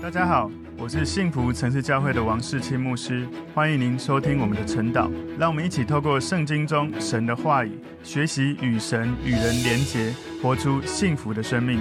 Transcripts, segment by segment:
大家好，我是幸福城市教会的王世清牧师，欢迎您收听我们的晨祷。让我们一起透过圣经中神的话语，学习与神与人连结，活出幸福的生命。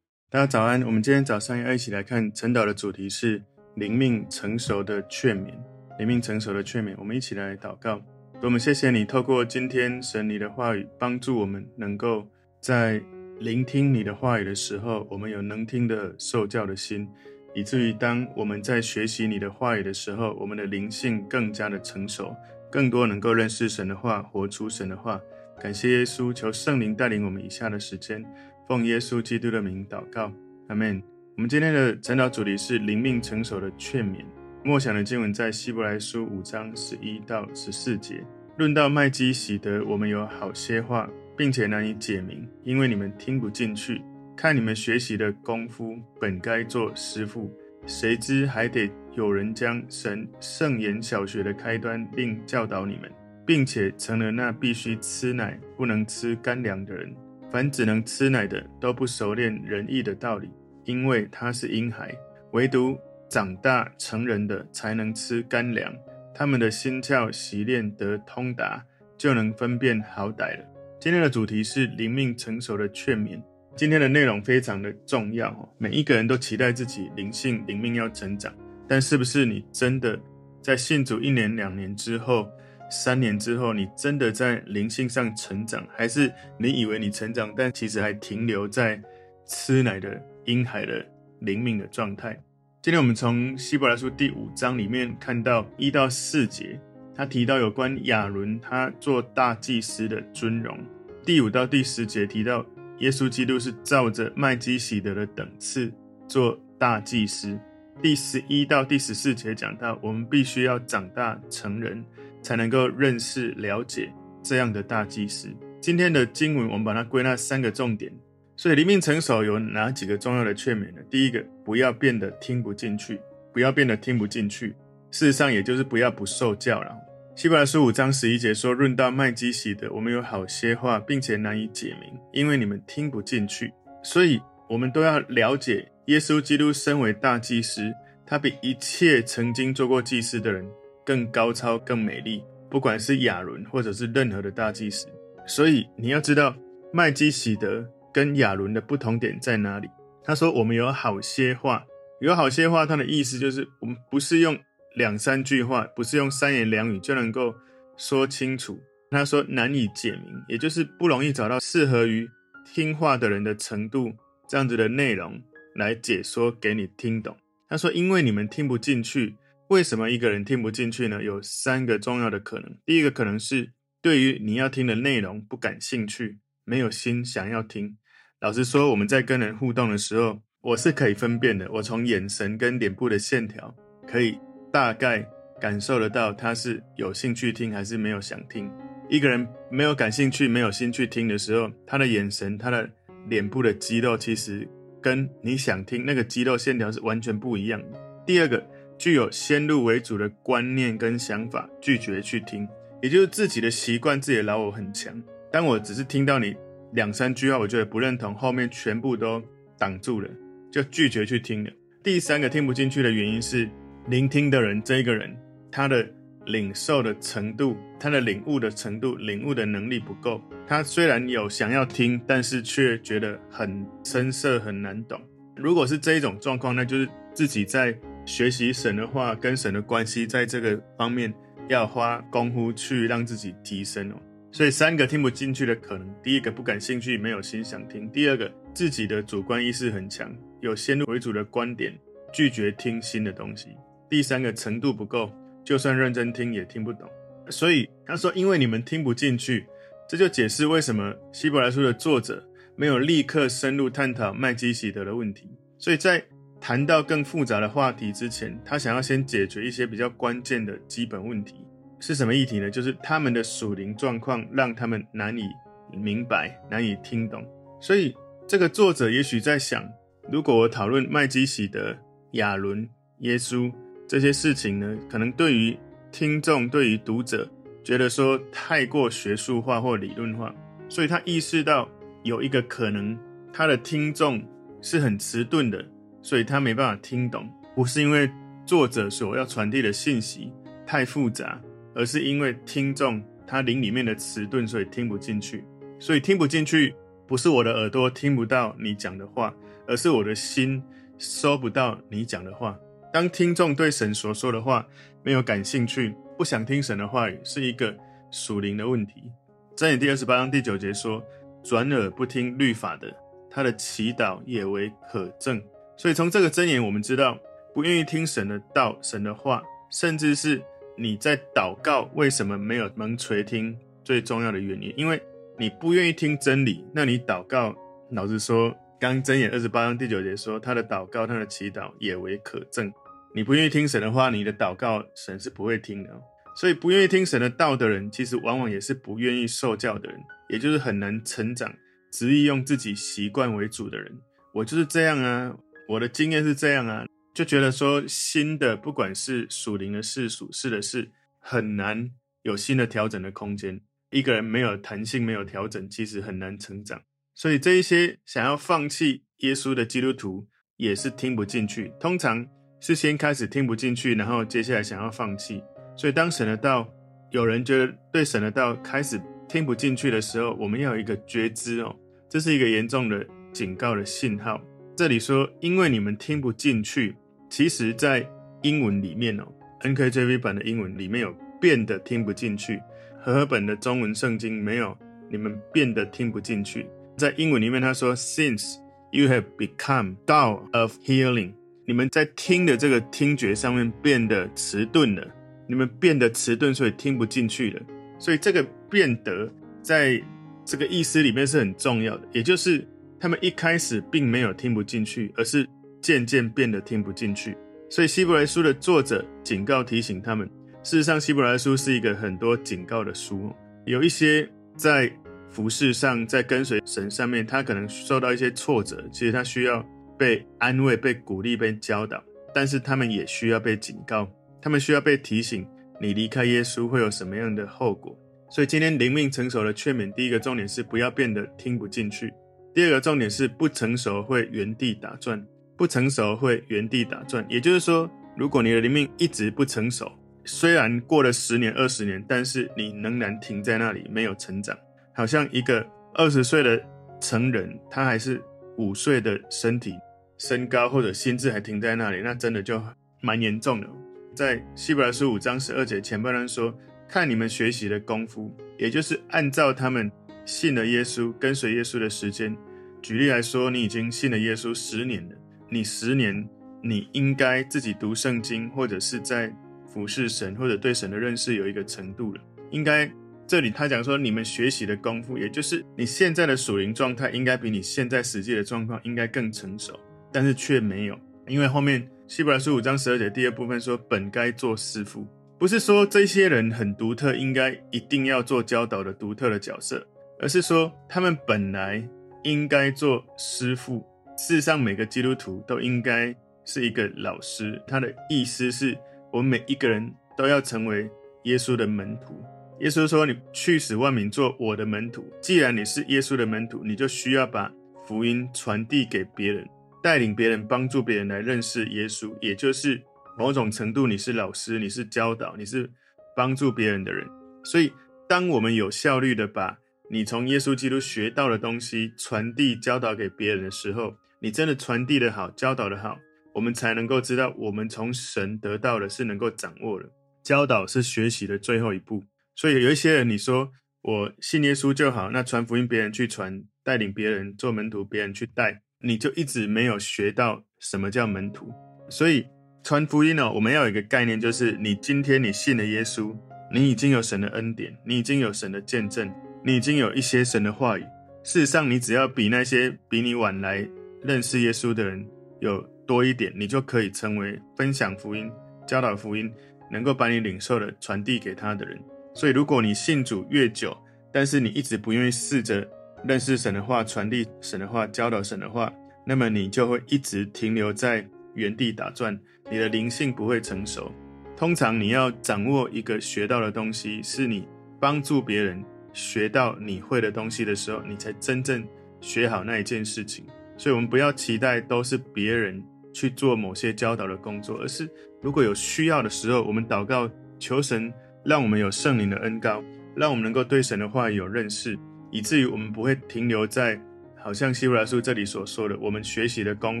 大家早安，我们今天早上要一起来看晨祷的主题是灵命成熟的劝勉。灵命成熟的劝勉，我们一起来祷告。我们谢谢你，透过今天神你的话语，帮助我们能够在聆听你的话语的时候，我们有能听的受教的心，以至于当我们在学习你的话语的时候，我们的灵性更加的成熟，更多能够认识神的话，活出神的话。感谢耶稣，求圣灵带领我们以下的时间，奉耶稣基督的名祷告，阿门。我们今天的晨祷主题是灵命成熟的劝勉。默想的经文在希伯来书五章十一到十四节，论到麦基洗德，我们有好些话。并且难以解明，因为你们听不进去。看你们学习的功夫，本该做师傅，谁知还得有人将神圣言小学的开端另教导你们，并且成了那必须吃奶不能吃干粮的人。凡只能吃奶的，都不熟练仁义的道理，因为他是婴孩；唯独长大成人的，才能吃干粮。他们的心窍习练得通达，就能分辨好歹了。今天的主题是灵命成熟的劝勉。今天的内容非常的重要，每一个人都期待自己灵性灵命要成长，但是不是你真的在信主一年、两年之后、三年之后，你真的在灵性上成长，还是你以为你成长，但其实还停留在吃奶的婴孩的灵命的状态？今天我们从希伯来书第五章里面看到一到四节。他提到有关亚伦，他做大祭司的尊荣。第五到第十节提到耶稣基督是照着麦基洗德的等次做大祭司。第十一到第十四节讲到，我们必须要长大成人，才能够认识了解这样的大祭司。今天的经文，我们把它归纳三个重点。所以灵命成熟有哪几个重要的劝勉呢？第一个，不要变得听不进去，不要变得听不进去。事实上，也就是不要不受教了。希伯来书五章十一节说：“论到麦基洗德，我们有好些话，并且难以解明，因为你们听不进去。所以，我们都要了解，耶稣基督身为大祭司，他比一切曾经做过祭司的人更高超、更美丽。不管是亚伦，或者是任何的大祭司。所以，你要知道麦基洗德跟亚伦的不同点在哪里。他说：我们有好些话，有好些话，他的意思就是我们不是用。”两三句话不是用三言两语就能够说清楚。他说难以解明，也就是不容易找到适合于听话的人的程度，这样子的内容来解说给你听懂。他说，因为你们听不进去，为什么一个人听不进去呢？有三个重要的可能。第一个可能是对于你要听的内容不感兴趣，没有心想要听。老实说，我们在跟人互动的时候，我是可以分辨的，我从眼神跟脸部的线条可以。大概感受得到他是有兴趣听还是没有想听。一个人没有感兴趣、没有兴趣听的时候，他的眼神、他的脸部的肌肉，其实跟你想听那个肌肉线条是完全不一样的。第二个，具有先入为主的观念跟想法，拒绝去听，也就是自己的习惯、自己的老我很强。当我只是听到你两三句话，我觉得不认同，后面全部都挡住了，就拒绝去听了。第三个听不进去的原因是。聆听的人，这一个人，他的领受的程度，他的领悟的程度，领悟的能力不够。他虽然有想要听，但是却觉得很生涩，很难懂。如果是这一种状况，那就是自己在学习神的话，跟神的关系，在这个方面要花功夫去让自己提升哦。所以三个听不进去的可能：第一个不感兴趣，没有心想听；第二个自己的主观意识很强，有先入为主的观点，拒绝听新的东西。第三个程度不够，就算认真听也听不懂。所以他说：“因为你们听不进去，这就解释为什么希伯来书的作者没有立刻深入探讨麦基洗德的问题。所以在谈到更复杂的话题之前，他想要先解决一些比较关键的基本问题。是什么议题呢？就是他们的属灵状况让他们难以明白、难以听懂。所以这个作者也许在想：如果我讨论麦基洗德、亚伦、耶稣。”这些事情呢，可能对于听众、对于读者，觉得说太过学术化或理论化，所以他意识到有一个可能，他的听众是很迟钝的，所以他没办法听懂。不是因为作者所要传递的信息太复杂，而是因为听众他灵里面的迟钝，所以听不进去。所以听不进去，不是我的耳朵听不到你讲的话，而是我的心收不到你讲的话。当听众对神所说的话没有感兴趣，不想听神的话语，是一个属灵的问题。箴言第二十八章第九节说：“转耳不听律法的，他的祈祷也为可憎。”所以从这个箴言，我们知道，不愿意听神的道、神的话，甚至是你在祷告为什么没有蒙垂听，最重要的原因，因为。你不愿意听真理，那你祷告，老实说，刚箴言二十八章第九节说，他的祷告，他的祈祷也为可憎。你不愿意听神的话，你的祷告神是不会听的。所以不愿意听神的道的人，其实往往也是不愿意受教的人，也就是很难成长、执意用自己习惯为主的人。我就是这样啊，我的经验是这样啊，就觉得说新的，不管是属灵的事、属事的事，很难有新的调整的空间。一个人没有弹性、没有调整，其实很难成长。所以这一些想要放弃耶稣的基督徒，也是听不进去。通常是先开始听不进去，然后接下来想要放弃。所以当神的道，有人觉得对神的道开始听不进去的时候，我们要有一个觉知哦，这是一个严重的警告的信号。这里说，因为你们听不进去，其实在英文里面哦，NKJV 版的英文里面有变得听不进去。和合本的中文圣经没有，你们变得听不进去。在英文里面，他说：“Since you have become dull of hearing，你们在听的这个听觉上面变得迟钝了。你们变得迟钝，所以听不进去了。所以这个变得在这个意思里面是很重要的，也就是他们一开始并没有听不进去，而是渐渐变得听不进去。所以希伯来书的作者警告提醒他们。”事实上，希伯来书是一个很多警告的书。有一些在服事上，在跟随神上面，他可能受到一些挫折，其实他需要被安慰、被鼓励、被教导。但是他们也需要被警告，他们需要被提醒：你离开耶稣会有什么样的后果？所以今天灵命成熟的劝勉，第一个重点是不要变得听不进去；第二个重点是不成熟会原地打转，不成熟会原地打转。也就是说，如果你的灵命一直不成熟，虽然过了十年、二十年，但是你仍然停在那里，没有成长，好像一个二十岁的成人，他还是五岁的身体、身高或者心智还停在那里，那真的就蛮严重的。在希伯来书五章十二节前半段说：“看你们学习的功夫，也就是按照他们信了耶稣、跟随耶稣的时间。举例来说，你已经信了耶稣十年了，你十年，你应该自己读圣经，或者是在。”服侍神或者对神的认识有一个程度了，应该这里他讲说，你们学习的功夫，也就是你现在的属灵状态，应该比你现在实际的状况应该更成熟，但是却没有，因为后面希伯来书五章十二节第二部分说，本该做师傅，不是说这些人很独特，应该一定要做教导的独特的角色，而是说他们本来应该做师傅。事实上，每个基督徒都应该是一个老师，他的意思是。我们每一个人都要成为耶稣的门徒。耶稣说：“你去使万民做我的门徒。”既然你是耶稣的门徒，你就需要把福音传递给别人，带领别人，帮助别人来认识耶稣。也就是某种程度，你是老师，你是教导，你是帮助别人的人。所以，当我们有效率的把你从耶稣基督学到的东西传递、教导给别人的时候，你真的传递的好，教导的好。我们才能够知道，我们从神得到的是能够掌握的。教导是学习的最后一步。所以有一些人，你说我信耶稣就好，那传福音别人去传，带领别人做门徒，别人去带，你就一直没有学到什么叫门徒。所以传福音呢，我们要有一个概念，就是你今天你信了耶稣，你已经有神的恩典，你已经有神的见证，你已经有一些神的话语。事实上，你只要比那些比你晚来认识耶稣的人有。多一点，你就可以成为分享福音、教导福音，能够把你领受的传递给他的人。所以，如果你信主越久，但是你一直不愿意试着认识神的话、传递神的话、教导神的话，那么你就会一直停留在原地打转，你的灵性不会成熟。通常，你要掌握一个学到的东西，是你帮助别人学到你会的东西的时候，你才真正学好那一件事情。所以，我们不要期待都是别人。去做某些教导的工作，而是如果有需要的时候，我们祷告求神，让我们有圣灵的恩膏，让我们能够对神的话有认识，以至于我们不会停留在好像希伯来书这里所说的，我们学习的功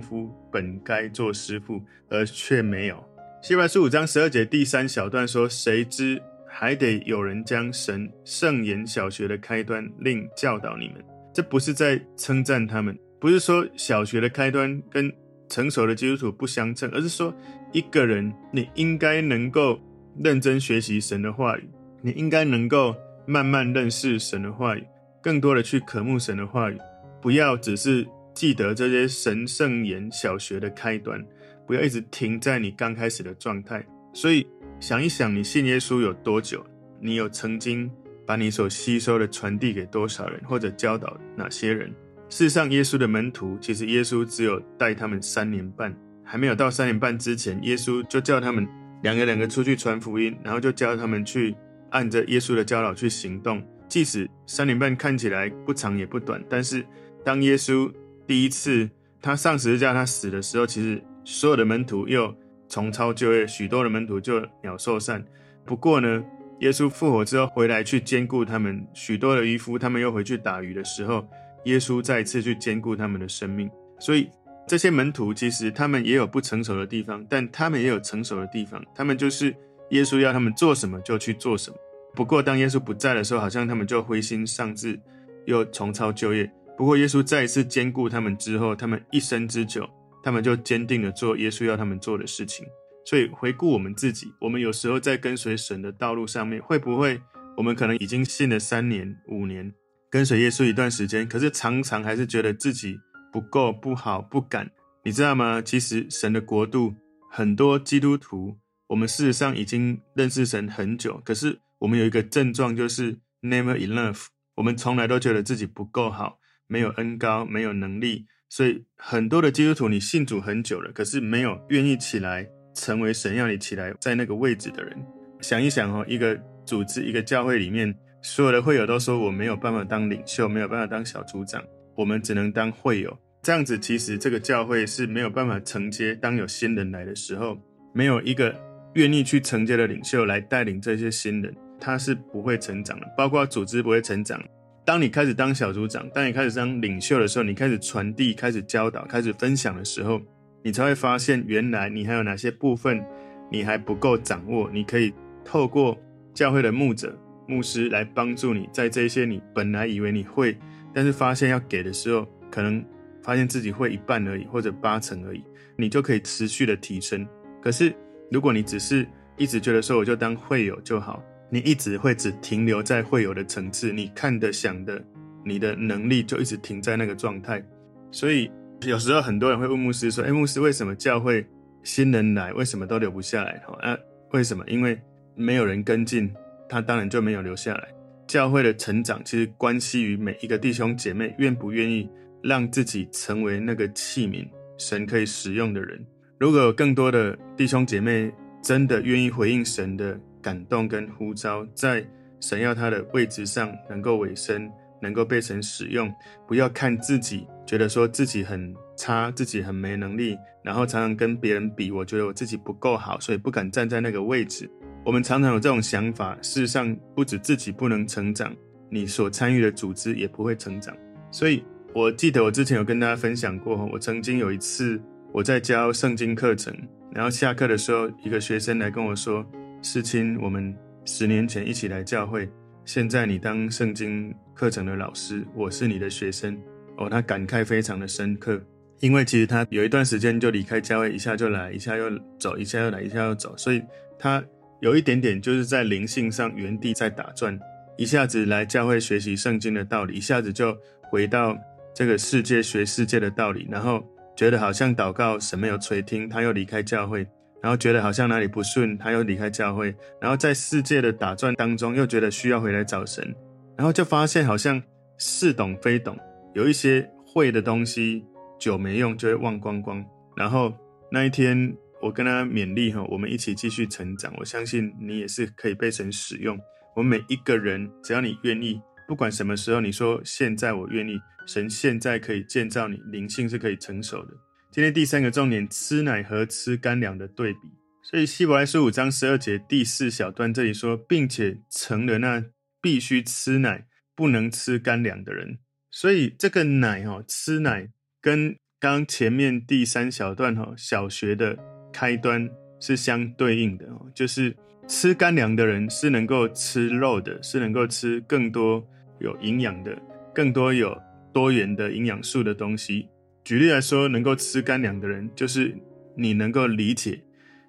夫本该做师傅，而却没有。希伯来书五章十二节第三小段说：“谁知还得有人将神圣言小学的开端另教导你们。”这不是在称赞他们，不是说小学的开端跟成熟的基督徒不相称，而是说一个人你应该能够认真学习神的话语，你应该能够慢慢认识神的话语，更多的去渴慕神的话语，不要只是记得这些神圣言小学的开端。不要一直停在你刚开始的状态，所以想一想，你信耶稣有多久？你有曾经把你所吸收的传递给多少人，或者教导哪些人？事实上，耶稣的门徒其实耶稣只有带他们三年半，还没有到三年半之前，耶稣就叫他们两个两个出去传福音，然后就教他们去按着耶稣的教导去行动。即使三年半看起来不长也不短，但是当耶稣第一次他上十字架他死的时候，其实。所有的门徒又重操旧业，许多的门徒就鸟兽散。不过呢，耶稣复活之后回来去兼顾他们，许多的渔夫他们又回去打鱼的时候，耶稣再次去兼顾他们的生命。所以这些门徒其实他们也有不成熟的地方，但他们也有成熟的地方。他们就是耶稣要他们做什么就去做什么。不过当耶稣不在的时候，好像他们就灰心丧志，又重操旧业。不过耶稣再一次兼顾他们之后，他们一生之久。他们就坚定地做耶稣要他们做的事情。所以回顾我们自己，我们有时候在跟随神的道路上面，会不会我们可能已经信了三年、五年，跟随耶稣一段时间，可是常常还是觉得自己不够、不好、不敢。你知道吗？其实神的国度，很多基督徒，我们事实上已经认识神很久，可是我们有一个症状，就是 never enough。我们从来都觉得自己不够好，没有恩高，没有能力。所以很多的基督徒，你信主很久了，可是没有愿意起来成为神要你起来在那个位置的人。想一想哦，一个组织、一个教会里面，所有的会友都说我没有办法当领袖，没有办法当小组长，我们只能当会友。这样子其实这个教会是没有办法承接。当有新人来的时候，没有一个愿意去承接的领袖来带领这些新人，他是不会成长的，包括组织不会成长。当你开始当小组长，当你开始当领袖的时候，你开始传递、开始教导、开始分享的时候，你才会发现，原来你还有哪些部分你还不够掌握。你可以透过教会的牧者、牧师来帮助你，在这些你本来以为你会，但是发现要给的时候，可能发现自己会一半而已，或者八成而已，你就可以持续的提升。可是，如果你只是一直觉得说我就当会友就好。你一直会只停留在会友的层次，你看的、想的，你的能力就一直停在那个状态。所以有时候很多人会问牧师说：“哎，牧师，为什么教会新人来，为什么都留不下来？”哈，啊，为什么？因为没有人跟进，他当然就没有留下来。教会的成长其实关系于每一个弟兄姐妹愿不愿意让自己成为那个器皿，神可以使用的人。如果有更多的弟兄姐妹真的愿意回应神的。感动跟呼召，在神要他的位置上能够委身，能够被神使用。不要看自己，觉得说自己很差，自己很没能力，然后常常跟别人比。我觉得我自己不够好，所以不敢站在那个位置。我们常常有这种想法。事实上，不止自己不能成长，你所参与的组织也不会成长。所以，我记得我之前有跟大家分享过，我曾经有一次我在教圣经课程，然后下课的时候，一个学生来跟我说。世青，我们十年前一起来教会，现在你当圣经课程的老师，我是你的学生。哦，他感慨非常的深刻，因为其实他有一段时间就离开教会，一下就来，一下又走，一下又来，一下又走，所以他有一点点就是在灵性上原地在打转，一下子来教会学习圣经的道理，一下子就回到这个世界学世界的道理，然后觉得好像祷告神没有垂听，他又离开教会。然后觉得好像哪里不顺，他又离开教会，然后在世界的打转当中，又觉得需要回来找神，然后就发现好像似懂非懂，有一些会的东西久没用就会忘光光。然后那一天我跟他勉励哈，我们一起继续成长，我相信你也是可以被神使用。我们每一个人，只要你愿意，不管什么时候，你说现在我愿意，神现在可以建造你，灵性是可以成熟的。今天第三个重点，吃奶和吃干粮的对比。所以希伯来书五章十二节第四小段这里说，并且成了那必须吃奶，不能吃干粮的人。所以这个奶哈，吃奶跟刚前面第三小段哈，小学的开端是相对应的哦，就是吃干粮的人是能够吃肉的，是能够吃更多有营养的、更多有多元的营养素的东西。举例来说，能够吃干粮的人，就是你能够理解。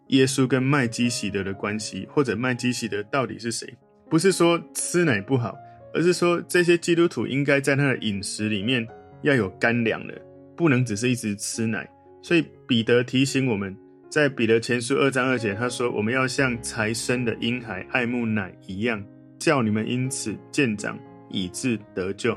耶稣跟麦基洗德的关系，或者麦基洗德到底是谁？不是说吃奶不好，而是说这些基督徒应该在他的饮食里面要有干粮的，不能只是一直吃奶。所以彼得提醒我们，在彼得前书二章二节，他说：“我们要像才生的婴孩爱慕奶一样，叫你们因此渐长，以致得救。”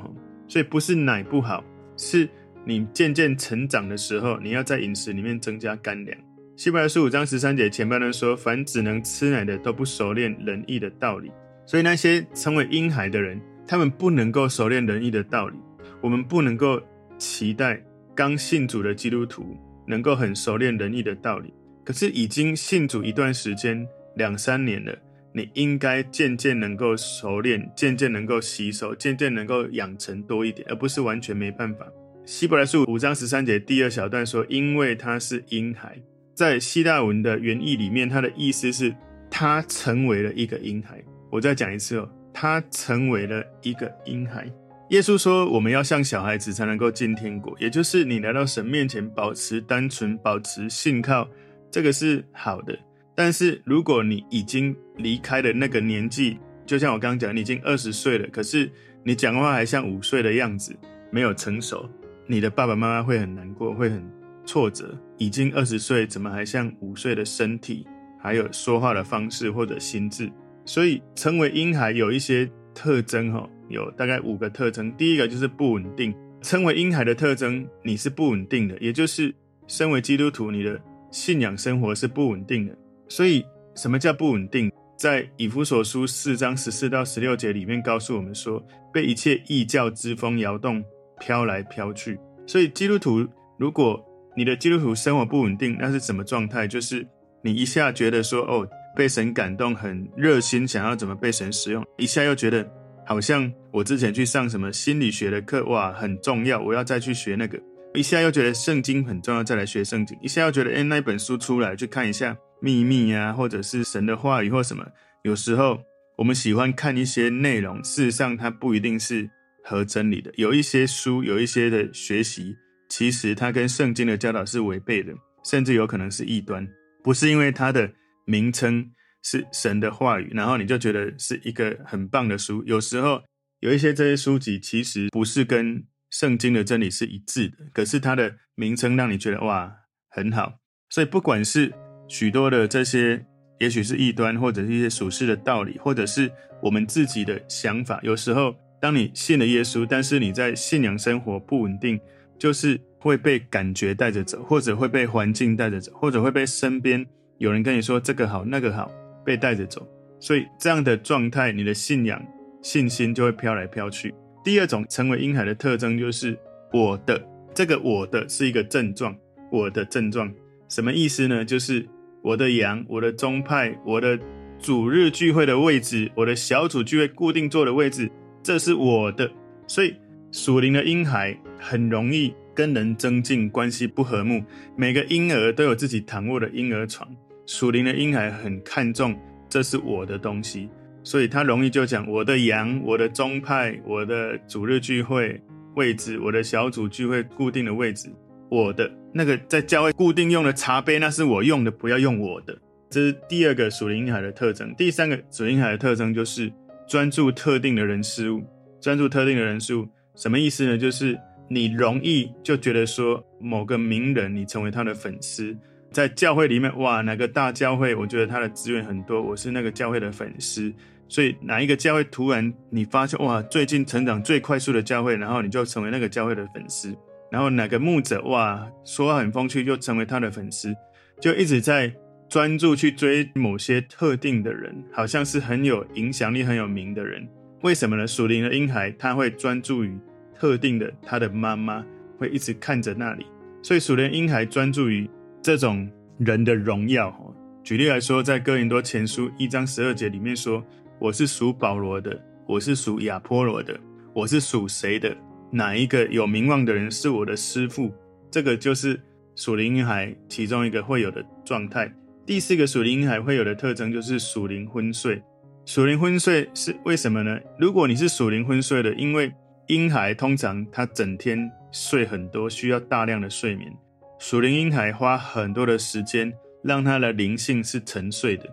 所以不是奶不好，是你渐渐成长的时候，你要在饮食里面增加干粮。希伯来书五章十三节前半段说：“凡只能吃奶的，都不熟练仁义的道理。”所以那些称为婴孩的人，他们不能够熟练仁义的道理。我们不能够期待刚信主的基督徒能够很熟练仁义的道理。可是已经信主一段时间，两三年了，你应该渐渐能够熟练，渐渐能够吸收，渐渐能够养成多一点，而不是完全没办法。希伯来书五章十三节第二小段说：“因为他是婴孩。”在希腊文的原意里面，它的意思是，他成为了一个婴孩。我再讲一次哦，他成为了一个婴孩。耶稣说，我们要像小孩子才能够进天国，也就是你来到神面前，保持单纯，保持信靠，这个是好的。但是如果你已经离开了那个年纪，就像我刚刚讲，你已经二十岁了，可是你讲话还像五岁的样子，没有成熟，你的爸爸妈妈会很难过，会很。挫折，已经二十岁，怎么还像五岁的身体？还有说话的方式或者心智，所以成为婴孩有一些特征哈，有大概五个特征。第一个就是不稳定。成为婴孩的特征，你是不稳定的，也就是身为基督徒，你的信仰生活是不稳定的。所以什么叫不稳定？在以弗所书四章十四到十六节里面告诉我们说，被一切异教之风摇动，飘来飘去。所以基督徒如果你的基督徒生活不稳定，那是什么状态？就是你一下觉得说，哦，被神感动，很热心，想要怎么被神使用；一下又觉得好像我之前去上什么心理学的课，哇，很重要，我要再去学那个；一下又觉得圣经很重要，再来学圣经；一下又觉得，哎，那本书出来去看一下秘密啊，或者是神的话语或什么。有时候我们喜欢看一些内容，事实上它不一定是合真理的。有一些书，有一些的学习。其实它跟圣经的教导是违背的，甚至有可能是异端。不是因为它的名称是神的话语，然后你就觉得是一个很棒的书。有时候有一些这些书籍其实不是跟圣经的真理是一致的，可是它的名称让你觉得哇很好。所以不管是许多的这些，也许是异端，或者是一些属世的道理，或者是我们自己的想法，有时候当你信了耶稣，但是你在信仰生活不稳定。就是会被感觉带着走，或者会被环境带着走，或者会被身边有人跟你说这个好那个好，被带着走。所以这样的状态，你的信仰信心就会飘来飘去。第二种成为婴孩的特征就是我的这个我的是一个症状，我的症状什么意思呢？就是我的羊，我的宗派，我的主日聚会的位置，我的小组聚会固定坐的位置，这是我的。所以。属灵的婴孩很容易跟人增进，关系不和睦。每个婴儿都有自己躺卧的婴儿床。属灵的婴孩很看重，这是我的东西，所以他容易就讲我的羊、我的宗派、我的主日聚会位置、我的小组聚会固定的位置，我的那个在教会固定用的茶杯，那是我用的，不要用我的。这是第二个属灵海的特征。第三个属灵海的特征就是专注特定的人事物，专注特定的人事物。什么意思呢？就是你容易就觉得说某个名人，你成为他的粉丝，在教会里面，哇，哪个大教会，我觉得他的资源很多，我是那个教会的粉丝。所以哪一个教会突然你发现，哇，最近成长最快速的教会，然后你就成为那个教会的粉丝。然后哪个牧者，哇，说话很风趣，就成为他的粉丝，就一直在专注去追某些特定的人，好像是很有影响力、很有名的人。为什么呢？属灵的婴孩他会专注于特定的，他的妈妈会一直看着那里，所以属灵婴孩专注于这种人的荣耀。举例来说，在哥林多前书一章十二节里面说：“我是属保罗的，我是属亚波罗的，我是属谁的？哪一个有名望的人是我的师傅？”这个就是属灵婴孩其中一个会有的状态。第四个属灵婴孩会有的特征就是属灵昏睡。属灵昏睡是为什么呢？如果你是属灵昏睡的，因为婴孩通常他整天睡很多，需要大量的睡眠。属灵婴孩花很多的时间。让他的灵性是沉睡的。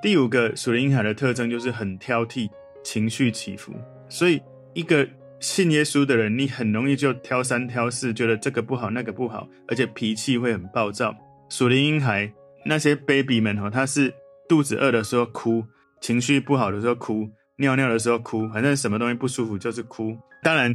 第五个属灵婴孩的特征就是很挑剔，情绪起伏。所以，一个信耶稣的人，你很容易就挑三挑四，觉得这个不好，那个不好，而且脾气会很暴躁。属灵婴孩那些 baby 们哈，他是肚子饿的时候哭，情绪不好的时候哭，尿尿的时候哭，反正什么东西不舒服就是哭。当然，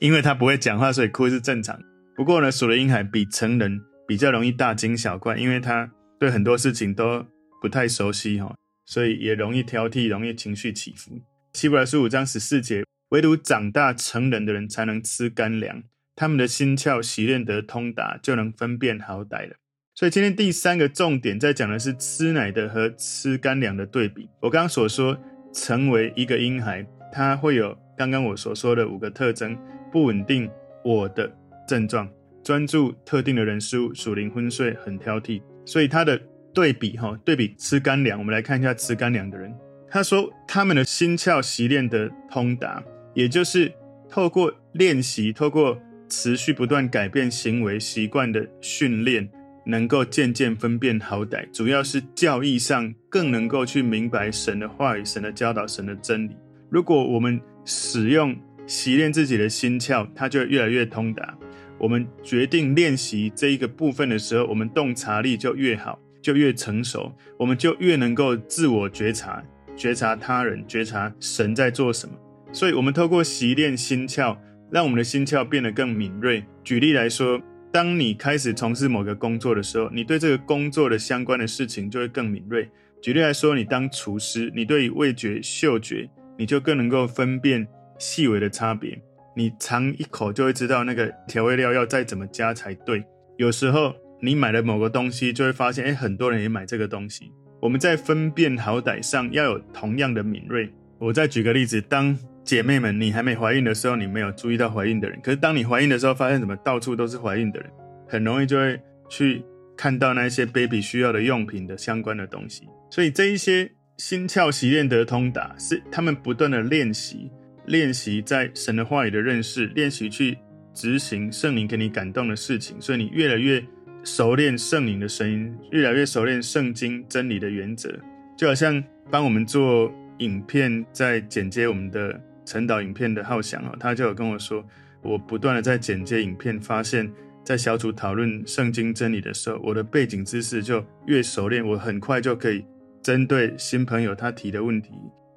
因为他不会讲话，所以哭是正常。不过呢，属灵婴孩比成人比较容易大惊小怪，因为他。对很多事情都不太熟悉哈，所以也容易挑剔，容易情绪起伏。希伯来书五章十四节，唯独长大成人的人才能吃干粮，他们的心窍习练得通达，就能分辨好歹了。所以今天第三个重点在讲的是吃奶的和吃干粮的对比。我刚刚所说，成为一个婴孩，他会有刚刚我所说的五个特征：不稳定，我的症状，专注特定的人事物，属灵昏睡，很挑剔。所以他的对比哈，对比吃干粮，我们来看一下吃干粮的人。他说他们的心窍习练得通达，也就是透过练习，透过持续不断改变行为习惯的训练，能够渐渐分辨好歹。主要是教义上更能够去明白神的话语、神的教导、神的真理。如果我们使用习练自己的心窍，它就越来越通达。我们决定练习这一个部分的时候，我们洞察力就越好，就越成熟，我们就越能够自我觉察，觉察他人，觉察神在做什么。所以，我们透过习练心窍，让我们的心窍变得更敏锐。举例来说，当你开始从事某个工作的时候，你对这个工作的相关的事情就会更敏锐。举例来说，你当厨师，你对于味觉、嗅觉，你就更能够分辨细微的差别。你尝一口就会知道那个调味料要再怎么加才对。有时候你买了某个东西，就会发现，哎，很多人也买这个东西。我们在分辨好歹上要有同样的敏锐。我再举个例子，当姐妹们你还没怀孕的时候，你没有注意到怀孕的人，可是当你怀孕的时候，发现怎么到处都是怀孕的人，很容易就会去看到那些 baby 需要的用品的相关的东西。所以这一些心窍习练得通达，是他们不断的练习。练习在神的话语的认识，练习去执行圣灵给你感动的事情，所以你越来越熟练圣灵的声音，越来越熟练圣经真理的原则。就好像帮我们做影片，在剪接我们的陈导影片的浩翔啊，他就有跟我说，我不断的在剪接影片，发现，在小组讨论圣经真理的时候，我的背景知识就越熟练，我很快就可以针对新朋友他提的问题，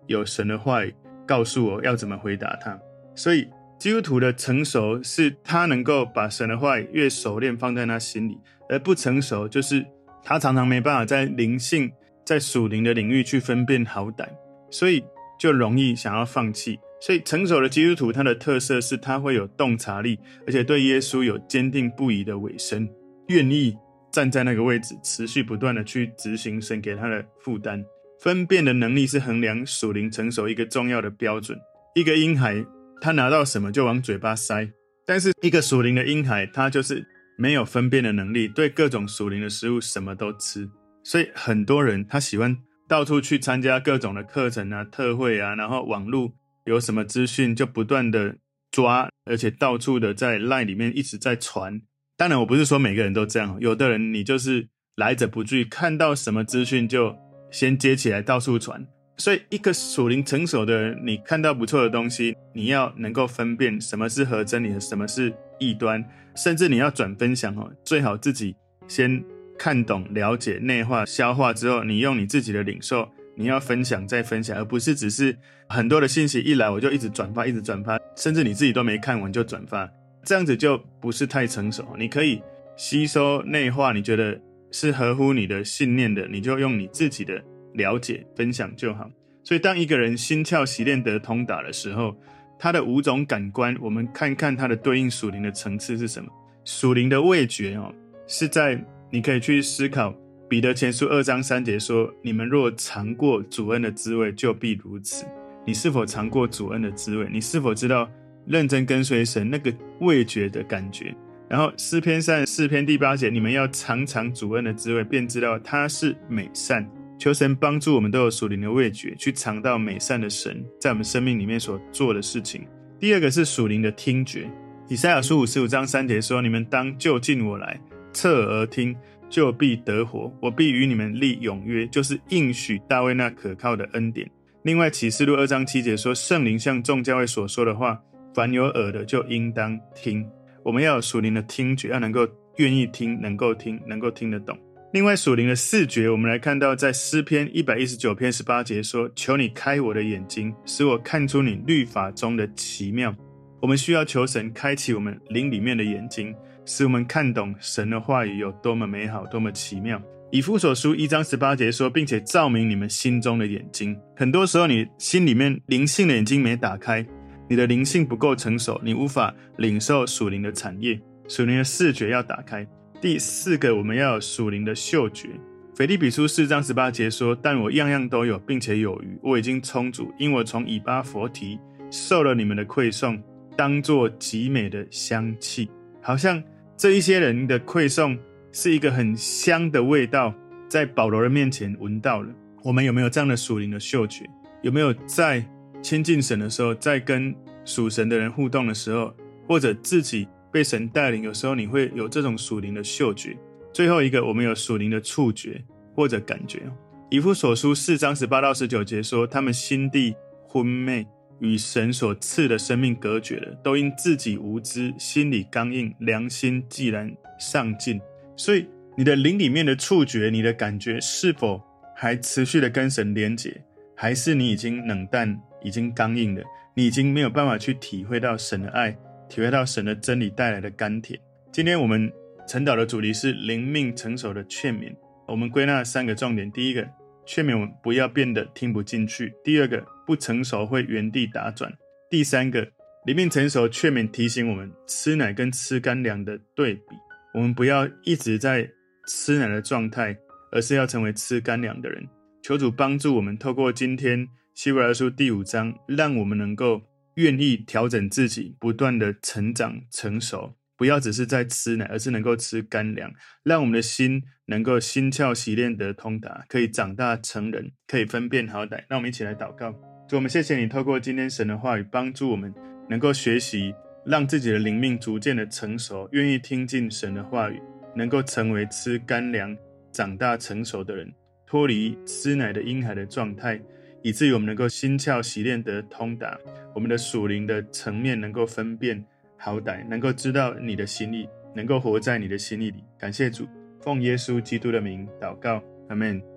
有神的话语。告诉我要怎么回答他，所以基督徒的成熟是他能够把神的话语越熟练放在他心里，而不成熟就是他常常没办法在灵性、在属灵的领域去分辨好歹，所以就容易想要放弃。所以成熟的基督徒他的特色是他会有洞察力，而且对耶稣有坚定不移的委身，愿意站在那个位置，持续不断的去执行神给他的负担。分辨的能力是衡量属灵成熟一个重要的标准。一个婴孩，他拿到什么就往嘴巴塞；但是一个属灵的婴孩，他就是没有分辨的能力，对各种属灵的食物什么都吃。所以很多人他喜欢到处去参加各种的课程啊、特会啊，然后网络有什么资讯就不断的抓，而且到处的在 LINE 里面一直在传。当然，我不是说每个人都这样，有的人你就是来者不拒，看到什么资讯就。先接起来到处传，所以一个属灵成熟的人，你看到不错的东西，你要能够分辨什么是合真理的，什么是异端，甚至你要转分享哦，最好自己先看懂、了解、内化、消化之后，你用你自己的领受，你要分享再分享，而不是只是很多的信息一来我就一直转发、一直转发，甚至你自己都没看完就转发，这样子就不是太成熟。你可以吸收内化，你觉得。是合乎你的信念的，你就用你自己的了解分享就好。所以，当一个人心窍习练得通达的时候，他的五种感官，我们看看他的对应属灵的层次是什么。属灵的味觉哦，是在你可以去思考。彼得前书二章三节说：“你们若尝过主恩的滋味，就必如此。”你是否尝过主恩的滋味？你是否知道认真跟随神那个味觉的感觉？然后诗篇三十四篇第八节，你们要尝尝主恩的滋味，便知道他是美善。求神帮助我们都有属灵的味觉，去尝到美善的神在我们生命里面所做的事情。第二个是属灵的听觉。以赛亚书五十五章三节说：“你们当就近我来，侧耳听，就必得活。我必与你们立永约，就是应许大卫那可靠的恩典。”另外，启示录二章七节说：“圣灵向众教会所说的话，凡有耳的就应当听。”我们要有属灵的听觉，要能够愿意听，能够听，能够听得懂。另外，属灵的视觉，我们来看到在诗篇一百一十九篇十八节说：“求你开我的眼睛，使我看出你律法中的奇妙。”我们需要求神开启我们灵里面的眼睛，使我们看懂神的话语有多么美好，多么奇妙。以弗所书一章十八节说，并且照明你们心中的眼睛。很多时候，你心里面灵性的眼睛没打开，你的灵性不够成熟，你无法领受属灵的产业。属灵的视觉要打开。第四个，我们要有属灵的嗅觉。腓利比书四章十八节说：“但我样样都有，并且有余，我已经充足，因我从以巴弗提受了你们的馈送，当作极美的香气。”好像这一些人的馈送。是一个很香的味道，在保罗的面前闻到了。我们有没有这样的属灵的嗅觉？有没有在亲近神的时候，在跟属神的人互动的时候，或者自己被神带领，有时候你会有这种属灵的嗅觉。最后一个，我们有属灵的触觉或者感觉。以弗所书四章十八到十九节说，他们心地昏昧，与神所赐的生命隔绝了，都因自己无知，心里刚硬，良心既然丧尽。所以，你的灵里面的触觉，你的感觉是否还持续的跟神连结，还是你已经冷淡，已经刚硬了？你已经没有办法去体会到神的爱，体会到神的真理带来的甘甜。今天我们晨祷的主题是灵命成熟的劝勉。我们归纳三个重点：第一个，劝勉我们不要变得听不进去；第二个，不成熟会原地打转；第三个，里面成熟劝勉提醒我们吃奶跟吃干粮的对比。我们不要一直在吃奶的状态，而是要成为吃干粮的人。求主帮助我们，透过今天希伯来书第五章，让我们能够愿意调整自己，不断的成长成熟。不要只是在吃奶，而是能够吃干粮，让我们的心能够心窍洗练得通达，可以长大成人，可以分辨好歹。让我们一起来祷告，主，我们谢谢你，透过今天神的话语，帮助我们能够学习。让自己的灵命逐渐的成熟，愿意听进神的话语，能够成为吃干粮、长大成熟的人，脱离吃奶的婴孩的状态，以至于我们能够心窍洗练得通达，我们的属灵的层面能够分辨好歹，能够知道你的心意，能够活在你的心意里。感谢主，奉耶稣基督的名祷告，阿门。